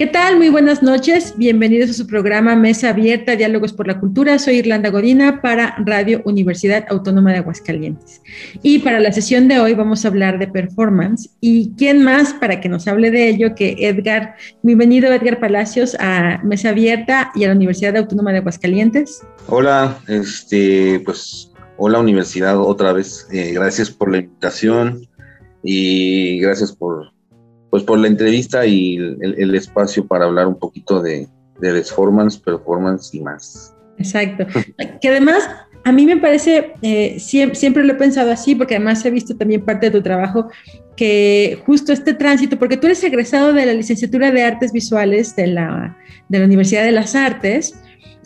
¿Qué tal? Muy buenas noches. Bienvenidos a su programa Mesa Abierta, Diálogos por la Cultura. Soy Irlanda Godina para Radio Universidad Autónoma de Aguascalientes. Y para la sesión de hoy vamos a hablar de performance. ¿Y quién más para que nos hable de ello que Edgar? Bienvenido Edgar Palacios a Mesa Abierta y a la Universidad Autónoma de Aguascalientes. Hola, este, pues, hola Universidad otra vez. Eh, gracias por la invitación y gracias por pues por la entrevista y el, el espacio para hablar un poquito de, de performance, performance y más. Exacto. que además a mí me parece, eh, siempre, siempre, lo he pensado así, porque además he visto también parte de tu trabajo, que justo este tránsito, porque tú eres egresado de la licenciatura de Artes Visuales de la, de la Universidad de las Artes,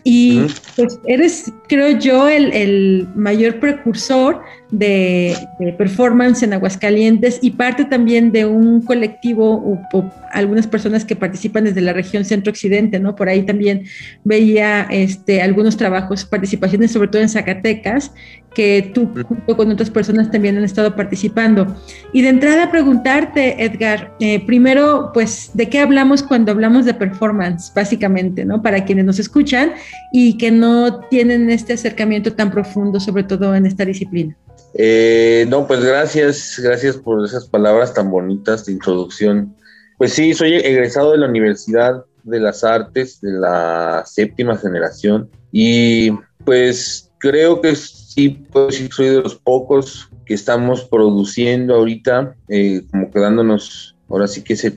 y pues eres, creo yo, el, el mayor precursor de, de, performance en Aguascalientes y parte también de un colectivo o, o, algunas personas que participan desde la región centro-occidente, ¿no? Por ahí también veía este, algunos trabajos, participaciones, sobre todo en Zacatecas, que tú junto con otras personas también han estado participando. Y de entrada preguntarte, Edgar, eh, primero, pues, ¿de qué hablamos cuando hablamos de performance, básicamente, ¿no? Para quienes nos escuchan y que no tienen este acercamiento tan profundo, sobre todo en esta disciplina. Eh, no, pues gracias, gracias por esas palabras tan bonitas de introducción. Pues sí, soy egresado de la Universidad de las Artes de la séptima generación y pues creo que sí, pues soy de los pocos que estamos produciendo ahorita, eh, como quedándonos ahora sí que ese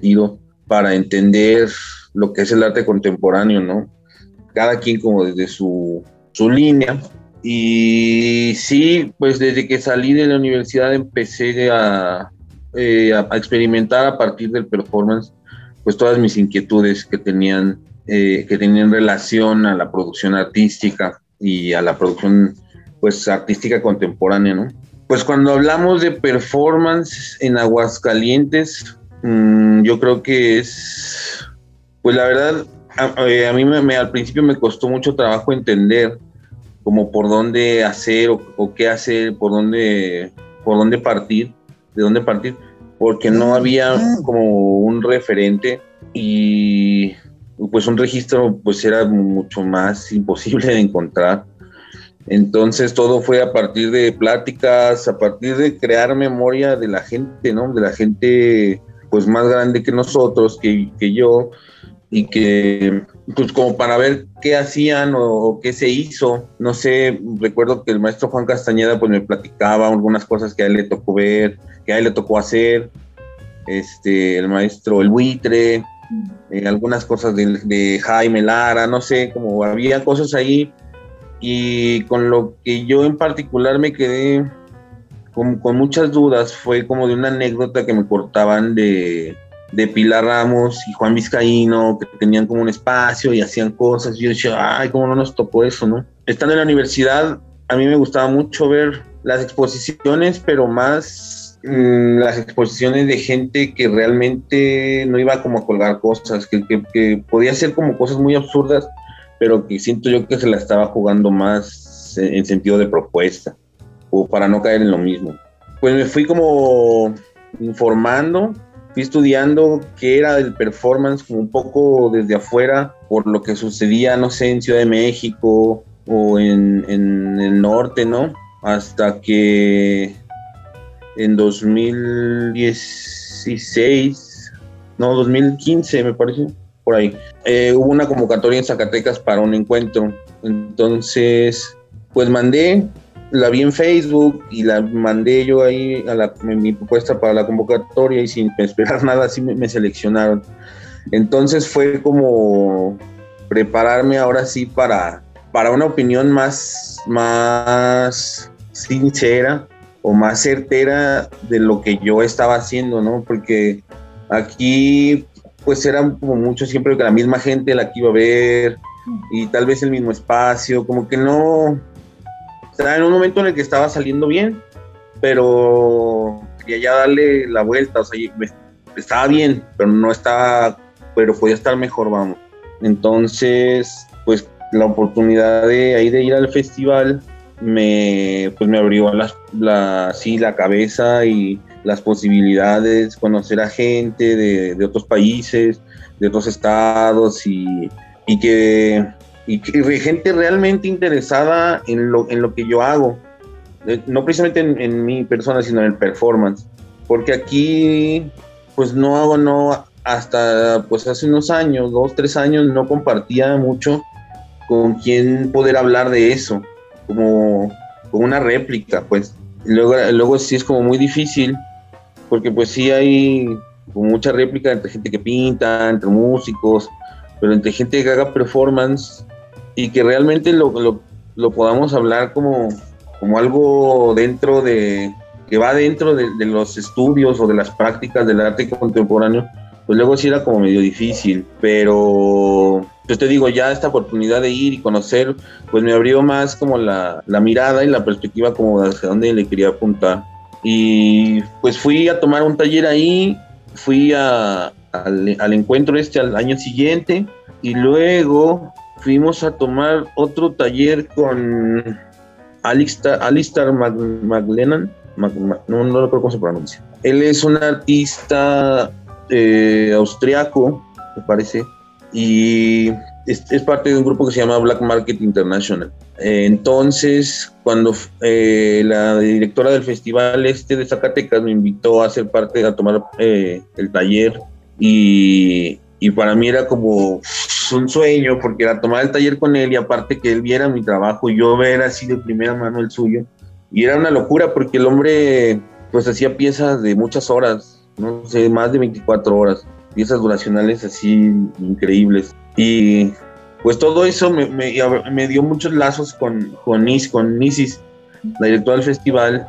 para entender lo que es el arte contemporáneo, ¿no? Cada quien como desde su, su línea, y sí, pues desde que salí de la universidad empecé a, eh, a, experimentar a partir del performance, pues todas mis inquietudes que tenían, eh, que tenían relación a la producción artística y a la producción pues artística contemporánea, ¿no? Pues cuando hablamos de performance en Aguascalientes, mmm, yo creo que es, pues la verdad, a, a mí me, me, al principio me costó mucho trabajo entender como por dónde hacer o, o, qué hacer, por dónde, por dónde partir, de dónde partir, porque no había como un referente y pues un registro pues era mucho más imposible de encontrar. Entonces todo fue a partir de pláticas, a partir de crear memoria de la gente, ¿no? De la gente pues más grande que nosotros, que, que yo, y que pues como para ver qué hacían o, o, qué se hizo. No sé, recuerdo que el maestro Juan Castañeda pues me platicaba algunas cosas que a él le tocó ver, que a él le tocó hacer. Este, el maestro El Buitre, eh, algunas cosas de, de, Jaime Lara, no sé, como había cosas ahí. Y con lo que yo en particular me quedé con, con muchas dudas fue como de una anécdota que me cortaban de, de Pilar Ramos y Juan Vizcaíno, que tenían como un espacio y hacían cosas. Y yo decía, ay, cómo no nos tocó eso, ¿no? Estando en la universidad, a mí me gustaba mucho ver las exposiciones, pero más mmm, las exposiciones de gente que realmente no iba como a colgar cosas, que, que, que, podía ser como cosas muy absurdas, pero que siento yo que se la estaba jugando más en, en sentido de propuesta, o para no caer en lo mismo. Pues me fui como informando fui estudiando qué era el performance como un poco desde afuera por lo que sucedía, no sé, en Ciudad de México o en, en el norte, ¿no? Hasta que en 2016, no, 2015 me parece, por ahí, eh, hubo una convocatoria en Zacatecas para un encuentro. Entonces, pues mandé la vi en Facebook y la mandé yo ahí a la, mi propuesta para la convocatoria y sin esperar nada así me, seleccionaron. Entonces fue como prepararme ahora sí para, para una opinión más, más sincera o más certera de lo que yo estaba haciendo, ¿no? Porque aquí pues era como mucho siempre que la misma gente la que iba a ver y tal vez el mismo espacio, como que no, en un momento en el que estaba saliendo bien pero quería ya darle la vuelta, o sea, estaba bien, pero no estaba, pero podía estar mejor, vamos. Entonces, pues la oportunidad de ahí de ir al festival me, pues me abrió la, la, sí, la cabeza y las posibilidades, conocer a gente de, de otros países, de otros estados y, y que y, gente realmente interesada en lo, en lo que yo hago, eh, no precisamente en, en, mi persona, sino en el performance, porque aquí pues no hago, no, hasta pues hace unos años, dos, tres años, no compartía mucho con quién poder hablar de eso, como, como una réplica, pues. luego, luego sí es como muy difícil, porque pues sí hay mucha réplica entre gente que pinta, entre músicos, pero entre gente que haga performance y que realmente lo, lo, lo podamos hablar como, como algo dentro de, que va dentro de, de, los estudios o de las prácticas del arte contemporáneo, pues luego sí era como medio difícil, pero pues te digo, ya esta oportunidad de ir y conocer, pues me abrió más como la, la mirada y la perspectiva como hacia dónde le quería apuntar. Y pues fui a tomar un taller ahí, fui a, al, al, encuentro este al año siguiente y luego fuimos a tomar otro taller con Alistar, Alistar McLennan, Mac, no, no recuerdo cómo se pronuncia. Él es un artista eh, austriaco, me parece, y es, parte de un grupo que se llama Black Market International. Entonces, cuando eh, la directora del festival este de Zacatecas me invitó a ser parte, a tomar eh, el taller, y, y, para mí era como un sueño, porque era tomar el taller con él y aparte que él viera mi trabajo, yo ver así de primera mano el suyo, y era una locura porque el hombre pues hacía piezas de muchas horas, no sé, más de 24 horas, piezas duracionales así increíbles. Y pues todo eso me, me, me dio muchos lazos con, con, Is, con Isis, la directora del festival,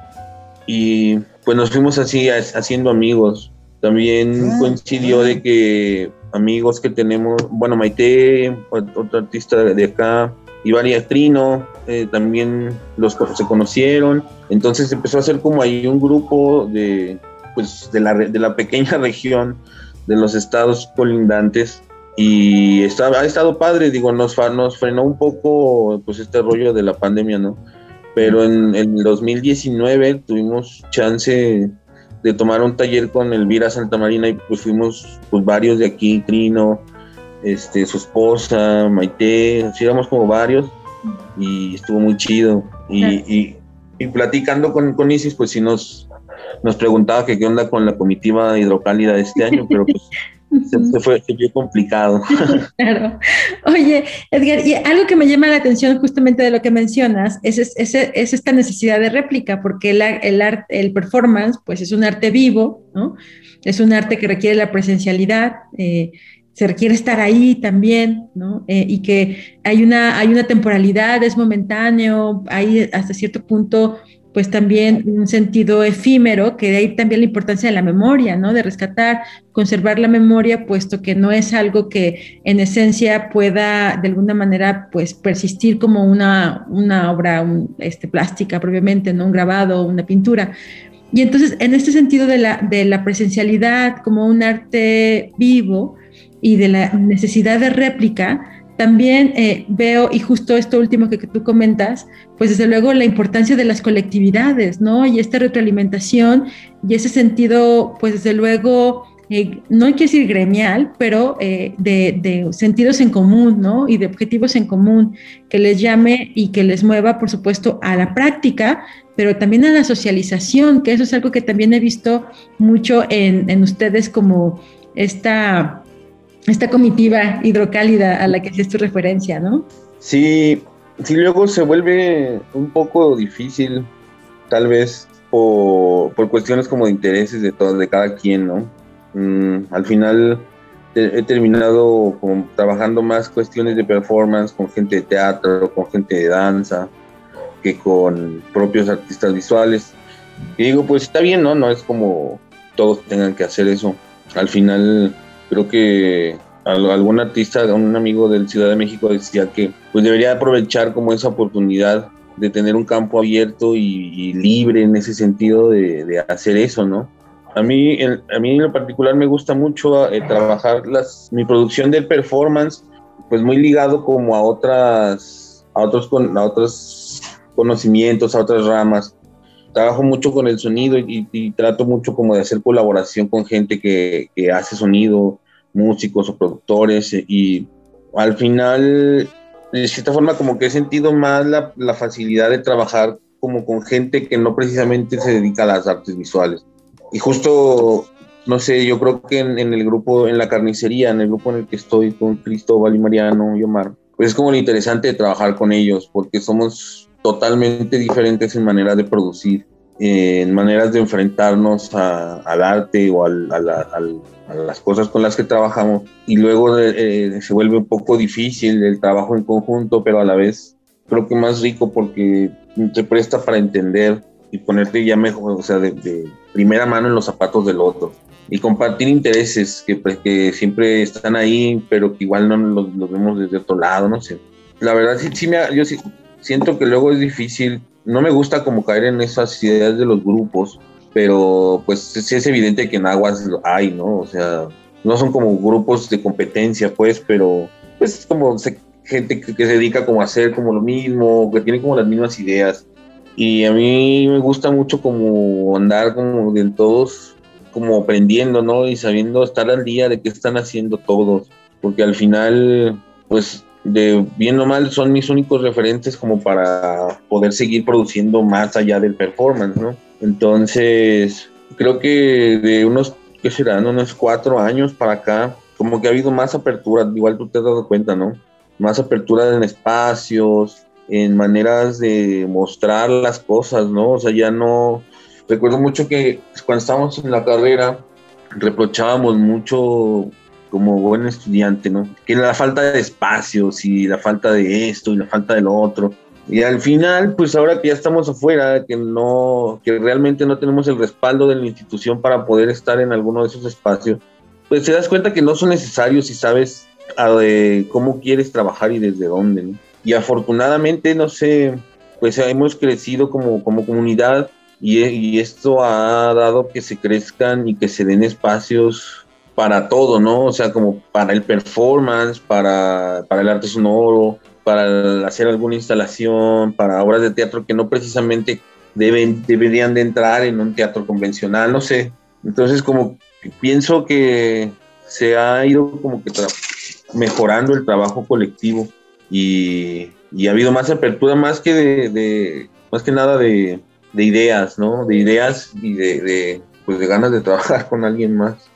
y pues nos fuimos así haciendo amigos. También ah, coincidió de que amigos que tenemos, bueno, Maite, otro artista de acá, y varias Trino, eh, también los se conocieron. Entonces empezó a ser como ahí un grupo de, pues, de, la, de la pequeña región de los estados colindantes y está, ha estado padre, digo, nos, nos frenó un poco pues este rollo de la pandemia, ¿no? Pero en el 2019 tuvimos chance de tomar un taller con Elvira Santamarina y pues fuimos pues varios de aquí, Trino, este, su esposa, Maite, así éramos como varios y estuvo muy chido. Y, y, y platicando con, con, Isis, pues sí nos, nos preguntaba que qué onda con la comitiva hidrocálida de este año, pero pues se, se, fue, se fue complicado. claro. Oye, Edgar, y algo que me llama la atención justamente de lo que mencionas es, es, es, es esta necesidad de réplica, porque el, el, art, el performance, pues es un arte vivo, ¿no? Es un arte que requiere la presencialidad, eh, se requiere estar ahí también, ¿no? Eh, y que hay una, hay una temporalidad, es momentáneo, hay hasta cierto punto, pues también un sentido efímero, que de ahí también la importancia de la memoria, ¿no? De rescatar, conservar la memoria, puesto que no es algo que en esencia pueda de alguna manera, pues persistir como una, una obra este, plástica propiamente, ¿no? Un grabado, una pintura. Y entonces, en este sentido de la, de la presencialidad como un arte vivo, y de la necesidad de réplica, también eh, veo, y justo esto último que, tú comentas, pues desde luego la importancia de las colectividades, ¿no? Y esta retroalimentación y ese sentido, pues desde luego, eh, no hay que decir gremial, pero eh, de, de, sentidos en común, ¿no? Y de objetivos en común, que les llame y que les mueva, por supuesto, a la práctica, pero también a la socialización, que eso es algo que también he visto mucho en, en ustedes como esta esta comitiva hidrocálida a la que haces tu referencia, ¿no? Sí, sí, luego se vuelve un poco difícil, tal vez por, por cuestiones como de intereses de, todo, de cada quien, ¿no? Mm, al final he terminado trabajando más cuestiones de performance con gente de teatro, con gente de danza, que con propios artistas visuales. Y digo, pues está bien, ¿no? No es como todos tengan que hacer eso. Al final creo que algún artista, un amigo del Ciudad de México decía que pues debería aprovechar como esa oportunidad de tener un campo abierto y, libre en ese sentido de, de, hacer eso, ¿no? A mí, a mí en lo particular me gusta mucho eh, trabajar las, mi producción del performance, pues muy ligado como a otras, a otros, a otros conocimientos, a otras ramas. Trabajo mucho con el sonido y, trato mucho como de hacer colaboración con gente que, que hace sonido, músicos o productores y al final de cierta forma como que he sentido más la, la, facilidad de trabajar como con gente que no precisamente se dedica a las artes visuales. Y justo, no sé, yo creo que en, el grupo, en la carnicería, en el grupo en el que estoy con Cristóbal y Mariano y Omar, pues es como lo interesante de trabajar con ellos, porque somos totalmente diferentes en manera de producir, en maneras de enfrentarnos al arte o a las cosas con las que trabajamos y luego eh, se vuelve un poco difícil el trabajo en conjunto, pero a la vez creo que más rico porque te presta para entender y ponerte ya mejor, o sea, de, primera mano en los zapatos del otro y compartir intereses que, pues, que siempre están ahí, pero que igual no los, los, vemos desde otro lado, no sé. La verdad sí, sí me, yo sí, siento que luego es difícil, no me gusta como caer en esas ideas de los grupos, pero pues sí es evidente que en aguas hay, ¿no? O sea, no son como grupos de competencia, pues, pero pues como gente que, se dedica como a hacer como lo mismo, que tiene como las mismas ideas. Y a mí me gusta mucho como andar como de todos, como aprendiendo, ¿no? Y sabiendo estar al día de qué están haciendo todos, porque al final, pues de bien o mal son mis únicos referentes como para poder seguir produciendo más allá del performance, ¿no? Entonces, creo que de unos, ¿qué serán? Unos cuatro años para acá, como que ha habido más apertura, igual tú te has dado cuenta, ¿no? Más apertura en espacios, en maneras de mostrar las cosas, ¿no? O sea, ya no... Recuerdo mucho que cuando estábamos en la carrera, reprochábamos mucho como buen estudiante, ¿no? Que la falta de espacios y la falta de esto y la falta de lo otro. Y al final, pues ahora que ya estamos afuera, que no, que realmente no tenemos el respaldo de la institución para poder estar en alguno de esos espacios, pues te das cuenta que no son necesarios si sabes a de cómo quieres trabajar y desde dónde. ¿no? Y afortunadamente, no sé, pues hemos crecido como, como comunidad y, y, esto ha dado que se crezcan y que se den espacios para todo, ¿no? O sea, como para el performance, para, para el arte sonoro, para hacer alguna instalación, para obras de teatro que no precisamente deben, deberían de entrar en un teatro convencional, no sé. Entonces como pienso que se ha ido como que mejorando el trabajo colectivo y, y, ha habido más apertura más que de, más que nada de, de, ideas, ¿no? De ideas y de, pues de ganas de trabajar con alguien más.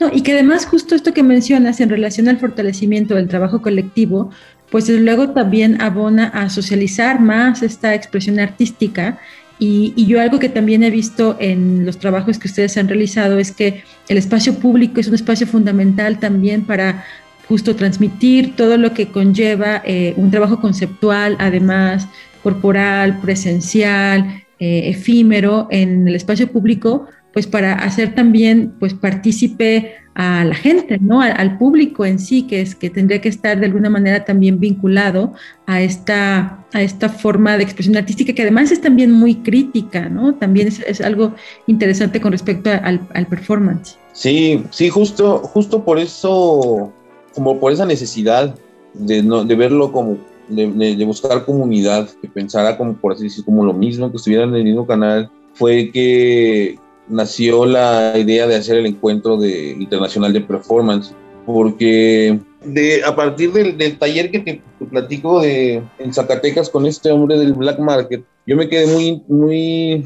No, y que además justo esto que mencionas en relación al fortalecimiento del trabajo colectivo, pues luego también abona a socializar más esta expresión artística. Y, yo algo que también he visto en los trabajos que ustedes han realizado es que el espacio público es un espacio fundamental también para justo transmitir todo lo que conlleva eh, un trabajo conceptual, además corporal, presencial, eh, efímero en el espacio público, pues para hacer también pues partícipe a la gente, ¿no? Al, público en sí, que es que tendría que estar de alguna manera también vinculado a esta, a esta forma de expresión artística, que además es también muy crítica, ¿no? También es, algo interesante con respecto al, performance. Sí, sí, justo, justo por eso, como por esa necesidad de, no, de verlo como, de, de, buscar comunidad, que pensara como, por así decirlo, como lo mismo, que estuviera en el mismo canal, fue que nació la idea de hacer el encuentro de, internacional de performance, porque de, a partir del, taller que te platico de, en Zacatecas con este hombre del Black Market, yo me quedé muy, muy,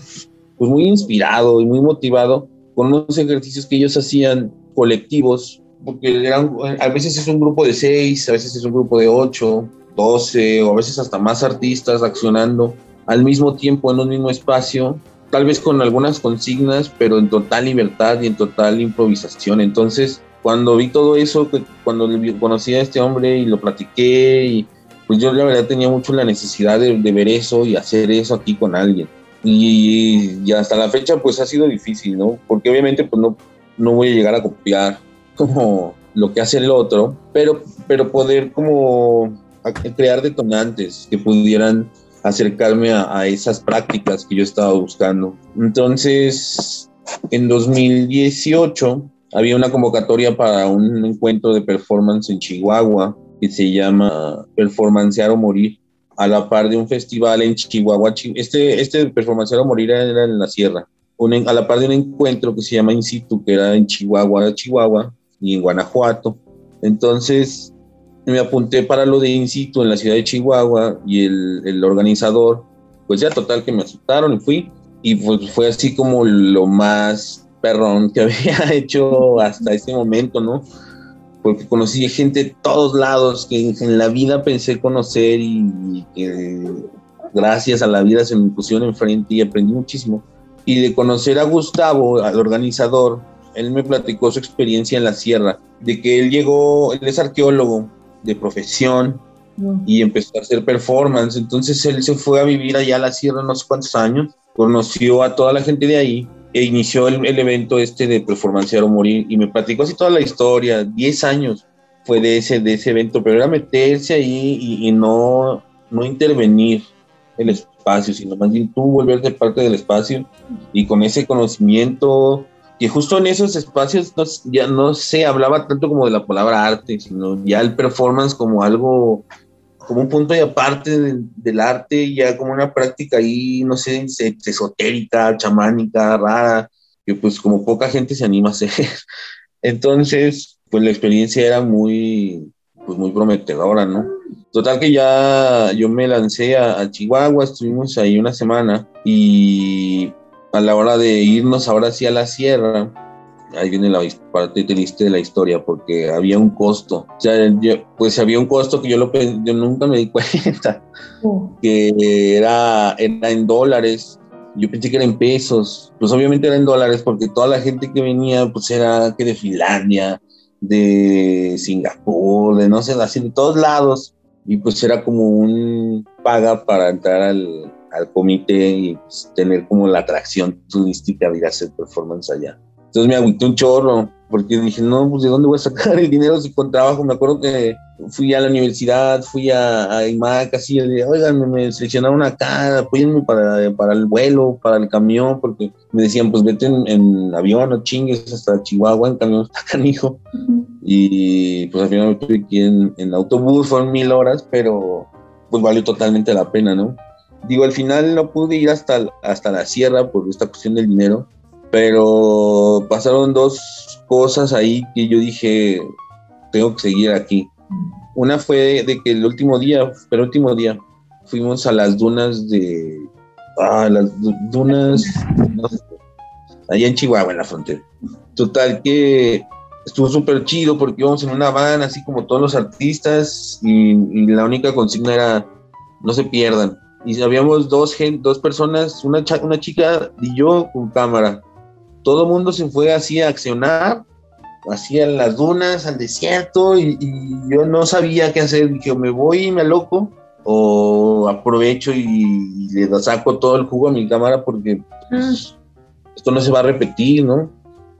pues muy inspirado y muy motivado con unos ejercicios que ellos hacían colectivos, porque eran, a veces es un grupo de seis, a veces es un grupo de ocho, doce, o a veces hasta más artistas accionando al mismo tiempo en un mismo espacio tal vez con algunas consignas, pero en total libertad y en total improvisación. Entonces, cuando vi todo eso, cuando conocí a este hombre y lo platiqué, y pues yo la verdad tenía mucho la necesidad de, ver eso y hacer eso aquí con alguien. Y, hasta la fecha pues ha sido difícil, ¿no? Porque obviamente pues no, no voy a llegar a copiar como lo que hace el otro, pero, pero poder como crear detonantes que pudieran acercarme a, a esas prácticas que yo estaba buscando. Entonces, en 2018 había una convocatoria para un encuentro de performance en Chihuahua que se llama Performancear o Morir, a la par de un festival en Chihuahua. Este, este Performancear o Morir era en la sierra, a la par de un encuentro que se llama In situ, que era en Chihuahua, Chihuahua y en Guanajuato. Entonces me apunté para lo de In situ en la ciudad de Chihuahua y el, el organizador, pues ya total que me aceptaron y fui. Y pues fue así como lo más perrón que había hecho hasta ese momento, ¿no? Porque conocí gente de todos lados que en la vida pensé conocer y, que gracias a la vida se me pusieron enfrente y aprendí muchísimo. Y de conocer a Gustavo, al organizador, él me platicó su experiencia en la sierra, de que él llegó, él es arqueólogo de profesión y empezó a hacer performance. Entonces él se fue a vivir allá a la sierra unos cuantos años, conoció a toda la gente de ahí e inició el, evento este de Performancear o Morir. Y me platicó así toda la historia, 10 años fue de ese, de ese evento, pero era meterse ahí y, no, no intervenir el espacio, sino más bien tú volverte parte del espacio y con ese conocimiento que justo en esos espacios ya no se hablaba tanto como de la palabra arte, sino ya el performance como algo como un punto de aparte del arte, ya como una práctica ahí, no sé, esotérica, chamánica, rara, que pues como poca gente se anima a hacer. Entonces, pues la experiencia era muy, pues muy prometedora, ¿no? Total que ya yo me lancé a, a Chihuahua, estuvimos ahí una semana y a la hora de irnos ahora sí a la sierra, ahí viene la parte triste de la historia, porque había un costo. O sea, pues había un costo que yo, lo, yo nunca me di cuenta, que era, era en dólares. Yo pensé que era en pesos. Pues obviamente era en dólares, porque toda la gente que venía, pues era que de Finlandia, de Singapur, de no sé, así de todos lados. Y pues era como un paga para entrar al, al comité y pues, tener como la atracción turística de ir a hacer performance allá. Entonces me agüité un chorro, porque dije, no, pues de dónde voy a sacar el dinero si con trabajo. Me acuerdo que fui a la universidad, fui a, a IMAC, así, de, oigan, me seleccionaron acá, apóyenme para, para el vuelo, para el camión, porque me decían, pues vete en, avión, no chingues hasta Chihuahua, en camión está canijo. Y pues al final me tuve aquí en, en autobús, fueron mil horas, pero pues valió totalmente la pena, ¿no? Digo, al final no pude ir hasta, hasta la sierra por esta cuestión del dinero, pero pasaron dos cosas ahí que yo dije, tengo que seguir aquí. Una fue de que el último día, pero último día, fuimos a las dunas de, ah, las dunas, allá en Chihuahua, en la frontera. Total que estuvo súper chido porque íbamos en una van, así como todos los artistas, y, y, la única consigna era, no se pierdan. Y habíamos dos, dos personas, una, una chica y yo con cámara todo el mundo se fue así a accionar, hacia las dunas, al desierto, y, yo no sabía qué hacer. Dije, me voy y me loco, o aprovecho y, le saco todo el jugo a mi cámara porque pues, esto no se va a repetir, ¿no?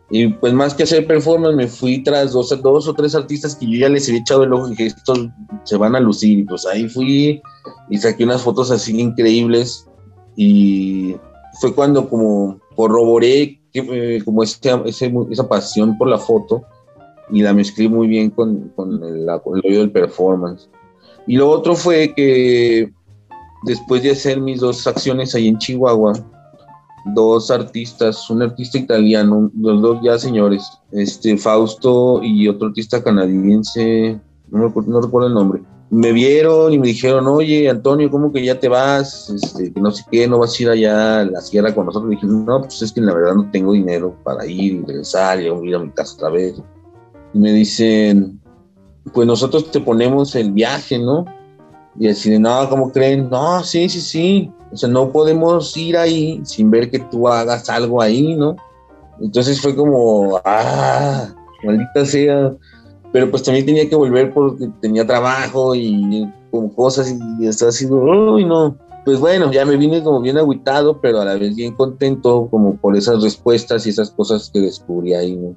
Y pues más que hacer performance, me fui tras dos, dos o tres artistas que yo ya les había echado el ojo y dije, estos se van a lucir. Y pues ahí fui y saqué unas fotos así increíbles. Y fue cuando como corroboré eh, como esa pasión por la foto y la mezclé muy bien con, con, el, oído del performance. Y lo otro fue que después de hacer mis dos acciones ahí en Chihuahua, dos artistas, un artista italiano, los dos ya señores, este Fausto y otro artista canadiense, no, no recuerdo el nombre, me vieron y me dijeron, oye, Antonio, ¿cómo que ya te vas? Este, que no sé qué, no vas a ir allá a la sierra con nosotros. Y dije, no, pues es que la verdad no tengo dinero para ir y regresar y ir a mi casa otra vez. Y me dicen, pues nosotros te ponemos el viaje, ¿no? Y así no, ¿cómo creen? No, sí, sí, sí. O sea, no podemos ir ahí sin ver que tú hagas algo ahí, ¿no? Entonces fue como, ah, maldita sea pero pues también tenía que volver porque tenía trabajo y como cosas y estaba haciendo, uy, no. Pues bueno, ya me vine como bien agüitado, pero a la vez bien contento como por esas respuestas y esas cosas que descubrí ahí, ¿no?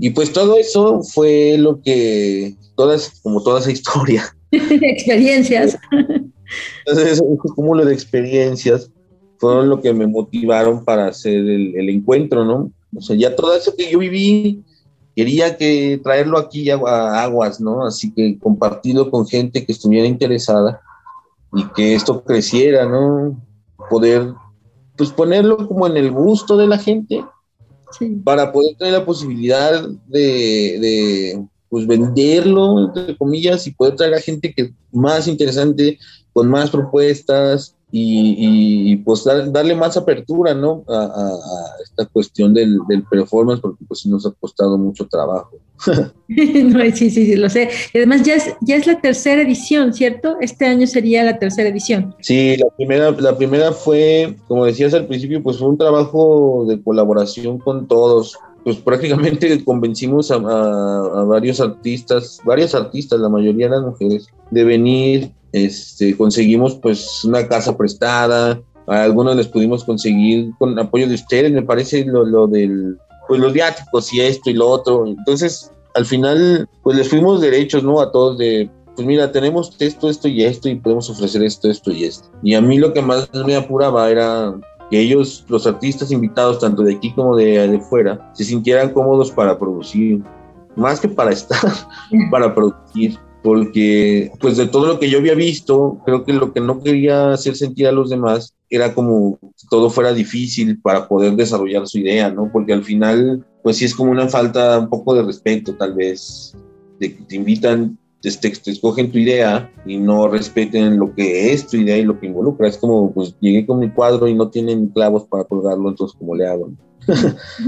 Y pues todo eso fue lo que, todas, como toda esa historia. Experiencias. Entonces, ese cúmulo de experiencias fueron lo que me motivaron para hacer el, el, encuentro, ¿no? O sea, ya todo eso que yo viví, quería que traerlo aquí a, aguas, ¿no? Así que compartirlo con gente que estuviera interesada y que esto creciera, ¿no? Poder, pues ponerlo como en el gusto de la gente sí. para poder tener la posibilidad de, de, pues venderlo, entre comillas, y poder traer a gente que más interesante, con más propuestas, y, y, pues dar, darle más apertura, ¿no? A, a, a esta cuestión del, del, performance, porque pues nos ha costado mucho trabajo. no, sí, sí, sí, lo sé. Y además ya es, ya es la tercera edición, ¿cierto? Este año sería la tercera edición. Sí, la primera, la primera fue, como decías al principio, pues fue un trabajo de colaboración con todos. Pues prácticamente convencimos a, a, a varios artistas, varias artistas, la mayoría eran mujeres, de venir este, conseguimos pues una casa prestada, a algunos les pudimos conseguir con apoyo de ustedes, me parece lo, lo del, pues los viáticos y esto y lo otro. Entonces, al final, pues les fuimos derechos, ¿no? A todos de, pues mira, tenemos esto, esto y esto y podemos ofrecer esto, esto y esto. Y a mí lo que más me apuraba era que ellos, los artistas invitados, tanto de aquí como de, de fuera, se sintieran cómodos para producir, más que para estar, para producir porque pues de todo lo que yo había visto, creo que lo que no quería hacer sentir a los demás era como que todo fuera difícil para poder desarrollar su idea, ¿no? Porque al final, pues sí es como una falta un poco de respeto, tal vez, de que te invitan, te, escogen tu idea y no respeten lo que es tu idea y lo que involucra. Es como, pues llegué con mi cuadro y no tienen clavos para colgarlo, entonces, ¿cómo le hago?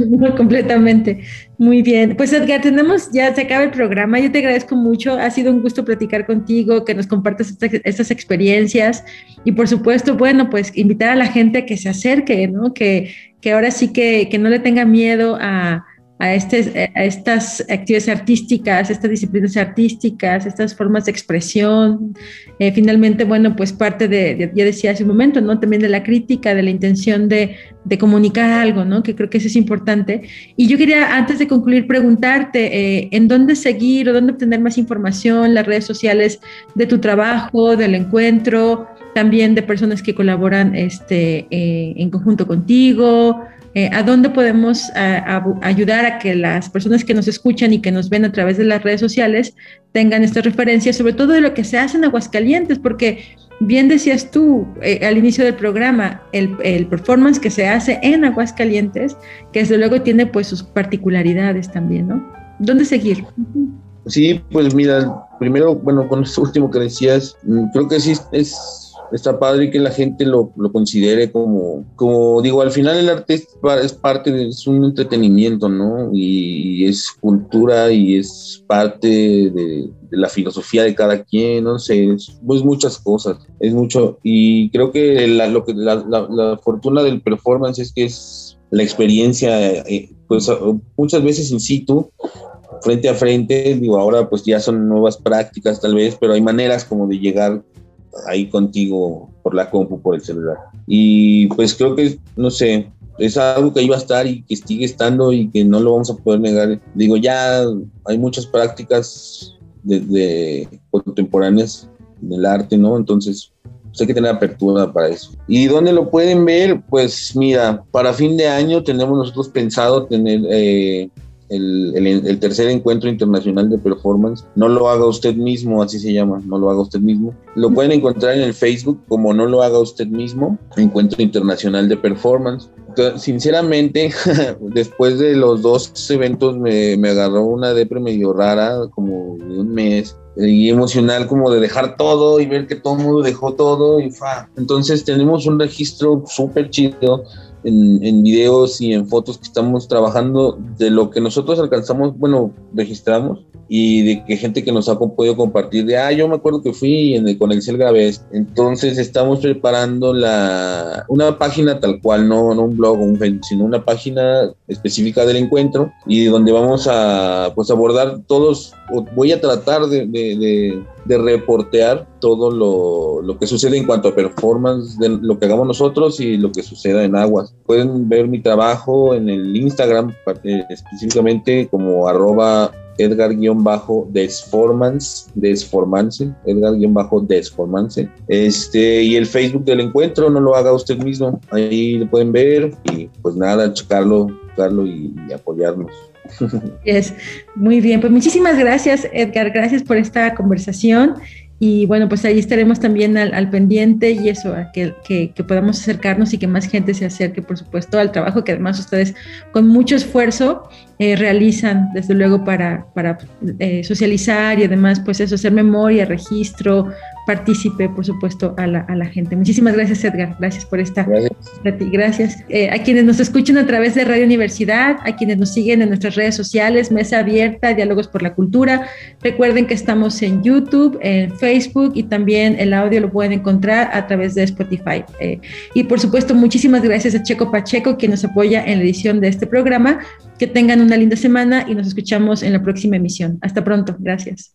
No, completamente. Muy bien. Pues Edgar, tenemos, ya se acaba el programa. Yo te agradezco mucho. Ha sido un gusto platicar contigo, que nos compartas estas, estas experiencias y por supuesto, bueno, pues invitar a la gente a que se acerque, ¿no? Que, que ahora sí que, que no le tenga miedo a, a, este, a, estas actividades artísticas, estas disciplinas artísticas, estas formas de expresión. Eh, finalmente, bueno, pues parte de, ya decía hace un momento, ¿no? También de la crítica, de la intención de, de, comunicar algo, ¿no? Que creo que eso es importante. Y yo quería, antes de concluir, preguntarte eh, en dónde seguir o dónde obtener más información, las redes sociales de tu trabajo, del encuentro, también de personas que colaboran este, eh, en conjunto contigo, eh, a dónde podemos a ayudar a que las personas que nos escuchan y que nos ven a través de las redes sociales tengan estas referencias, sobre todo de lo que se hace en Aguascalientes, porque bien decías tú eh, al inicio del programa, el, performance que se hace en Aguascalientes, que desde luego tiene pues sus particularidades también, ¿no? ¿Dónde seguir? Sí, pues mira, primero, bueno, con esto último que decías, creo que sí es está padre que la gente lo, lo, considere como, como digo, al final el arte es, es parte, de, es un entretenimiento, ¿no? Y, y, es cultura y es parte de, de, la filosofía de cada quien, no sé, es pues muchas cosas, es mucho. Y creo que la, lo que, la, la, la fortuna del performance es que es la experiencia, eh, pues muchas veces in situ, frente a frente, digo, ahora pues ya son nuevas prácticas tal vez, pero hay maneras como de llegar ahí contigo por la compu, por el celular. Y pues creo que, no sé, es algo que iba a estar y que sigue estando y que no lo vamos a poder negar. Digo, ya hay muchas prácticas contemporáneas del arte, ¿no? Entonces, pues hay que tener apertura para eso. ¿Y dónde lo pueden ver? Pues mira, para fin de año tenemos nosotros pensado tener... Eh, el, el, el, tercer encuentro internacional de performance. No lo haga usted mismo, así se llama, no lo haga usted mismo. Lo pueden encontrar en el Facebook como no lo haga usted mismo, Encuentro Internacional de Performance. Entonces, sinceramente, después de los dos eventos me, me agarró una depre medio rara, como de un mes y emocional como de dejar todo y ver que todo el mundo dejó todo y fa. Entonces tenemos un registro súper chido en, en, videos y en fotos que estamos trabajando de lo que nosotros alcanzamos, bueno, registramos y de que gente que nos ha podido compartir de, ah, yo me acuerdo que fui en el, con el Grabés. Entonces estamos preparando la, una página tal cual, no, no un blog un sino una página específica del encuentro y donde vamos a pues abordar todos, voy a tratar de, de, de, de reportear todo lo, lo, que sucede en cuanto a performance, lo que hagamos nosotros y lo que suceda en Aguas. Pueden ver mi trabajo en el Instagram, específicamente como arroba Edgar-Desformance, Desformance, Edgar-Desformance. Este, y el Facebook del encuentro, no lo haga usted mismo, ahí lo pueden ver y pues nada, checarlo, checarlo y apoyarnos. Es muy bien, pues muchísimas gracias Edgar, gracias por esta conversación. Y bueno, pues ahí estaremos también al, pendiente y eso, que, que, podamos acercarnos y que más gente se acerque, por supuesto, al trabajo que además ustedes con mucho esfuerzo eh, realizan, desde luego, para, para eh, socializar y además, pues eso, hacer memoria, registro, partícipe, por supuesto, a la, a la, gente. Muchísimas gracias, Edgar. Gracias por esta. Gracias. gracias. Eh, a quienes nos escuchan a través de Radio Universidad, a quienes nos siguen en nuestras redes sociales, Mesa Abierta, Diálogos por la Cultura. Recuerden que estamos en YouTube, en Facebook y también el audio lo pueden encontrar a través de Spotify. Eh, y por supuesto, muchísimas gracias a Checo Pacheco, quien nos apoya en la edición de este programa. Que tengan una linda semana y nos escuchamos en la próxima emisión. Hasta pronto. Gracias.